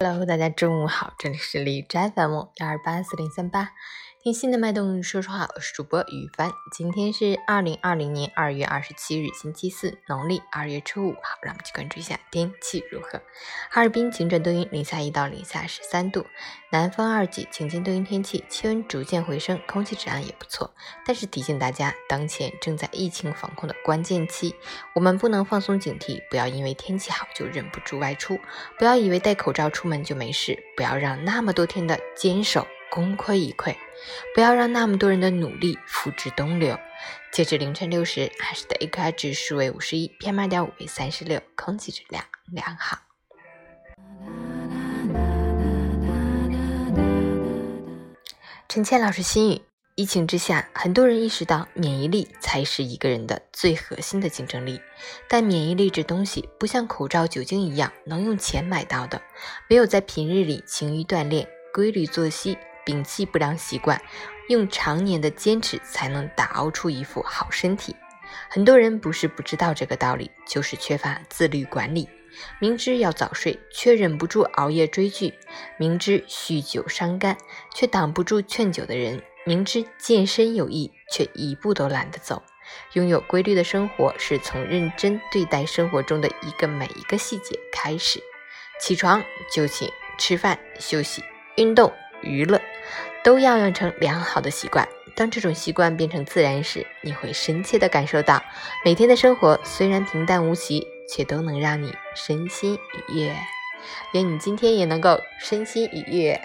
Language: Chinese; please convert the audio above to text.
Hello，大家中午好，这里是李斋 FM 幺二八四零三八。听心的脉动，说说话，我是主播雨帆。今天是二零二零年二月二十七日，星期四，农历二月初五。好，让我们去关注一下天气如何。哈尔滨晴转多云，零下一到零下十三度，南风二级，晴间多云天气，气温逐渐回升，空气质量也不错。但是提醒大家，当前正在疫情防控的关键期，我们不能放松警惕，不要因为天气好就忍不住外出，不要以为戴口罩出门就没事，不要让那么多天的坚守。功亏一篑，不要让那么多人的努力付之东流。截至凌晨六时，海市的 AQI 指数为五十一，PM 二点五为三十六，空气质量良好。陈倩老师心语：疫情之下，很多人意识到免疫力才是一个人的最核心的竞争力。但免疫力这东西不像口罩、酒精一样能用钱买到的，唯有在平日里勤于锻炼、规律作息。摒弃不良习惯，用常年的坚持才能打熬出一副好身体。很多人不是不知道这个道理，就是缺乏自律管理。明知要早睡，却忍不住熬夜追剧；明知酗酒伤肝，却挡不住劝酒的人；明知健身有益，却一步都懒得走。拥有规律的生活，是从认真对待生活中的一个每一个细节开始。起床就寝，吃饭、休息、运动。娱乐都要养成良好的习惯。当这种习惯变成自然时，你会深切地感受到，每天的生活虽然平淡无奇，却都能让你身心愉悦。愿你今天也能够身心愉悦。